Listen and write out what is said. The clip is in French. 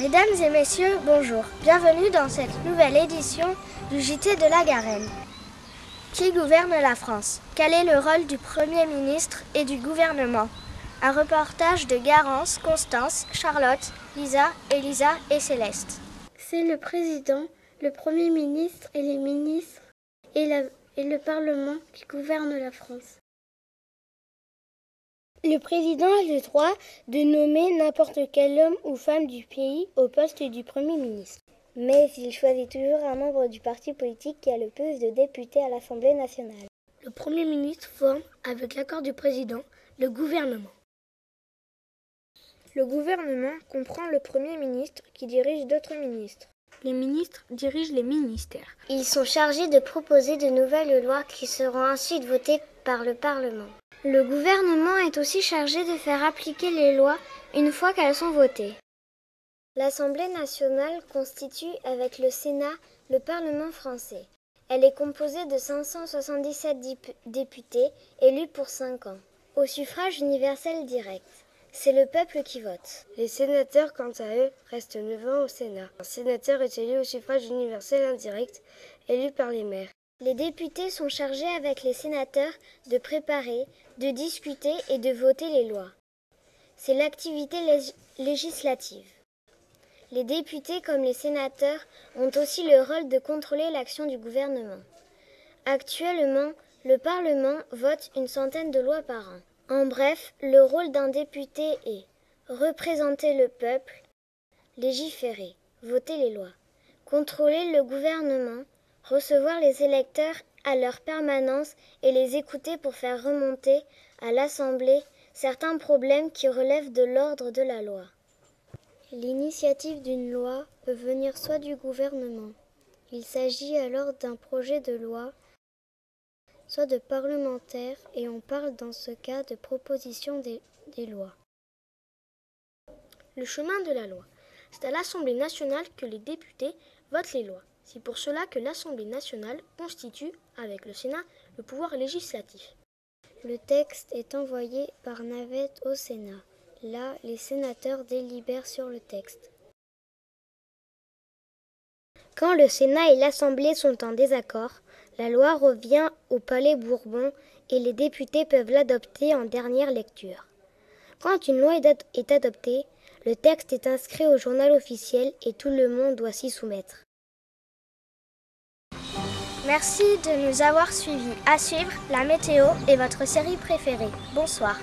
Mesdames et messieurs, bonjour. Bienvenue dans cette nouvelle édition du JT de la Garenne. Qui gouverne la France? Quel est le rôle du Premier ministre et du gouvernement? Un reportage de Garance, Constance, Charlotte, Lisa, Elisa et Céleste. C'est le président, le Premier ministre et les ministres et, et le Parlement qui gouvernent la France. Le président a le droit de nommer n'importe quel homme ou femme du pays au poste du Premier ministre. Mais il choisit toujours un membre du parti politique qui a le plus de députés à l'Assemblée nationale. Le Premier ministre forme, avec l'accord du président, le gouvernement. Le gouvernement comprend le Premier ministre qui dirige d'autres ministres. Les ministres dirigent les ministères. Ils sont chargés de proposer de nouvelles lois qui seront ensuite votées par le Parlement. Le gouvernement est aussi chargé de faire appliquer les lois une fois qu'elles sont votées. L'Assemblée nationale constitue avec le Sénat le Parlement français. Elle est composée de 577 députés élus pour 5 ans, au suffrage universel direct. C'est le peuple qui vote. Les sénateurs, quant à eux, restent 9 ans au Sénat. Un sénateur est élu au suffrage universel indirect, élu par les maires. Les députés sont chargés avec les sénateurs de préparer, de discuter et de voter les lois. C'est l'activité législative. Les députés comme les sénateurs ont aussi le rôle de contrôler l'action du gouvernement. Actuellement, le Parlement vote une centaine de lois par an. En bref, le rôle d'un député est représenter le peuple, légiférer, voter les lois, contrôler le gouvernement, recevoir les électeurs à leur permanence et les écouter pour faire remonter à l'Assemblée certains problèmes qui relèvent de l'ordre de la loi. L'initiative d'une loi peut venir soit du gouvernement, il s'agit alors d'un projet de loi, soit de parlementaires, et on parle dans ce cas de proposition des, des lois. Le chemin de la loi. C'est à l'Assemblée nationale que les députés votent les lois. C'est pour cela que l'Assemblée nationale constitue, avec le Sénat, le pouvoir législatif. Le texte est envoyé par navette au Sénat. Là, les sénateurs délibèrent sur le texte. Quand le Sénat et l'Assemblée sont en désaccord, la loi revient au Palais Bourbon et les députés peuvent l'adopter en dernière lecture. Quand une loi est adoptée, le texte est inscrit au journal officiel et tout le monde doit s'y soumettre. Merci de nous avoir suivis. À suivre, la météo et votre série préférée. Bonsoir.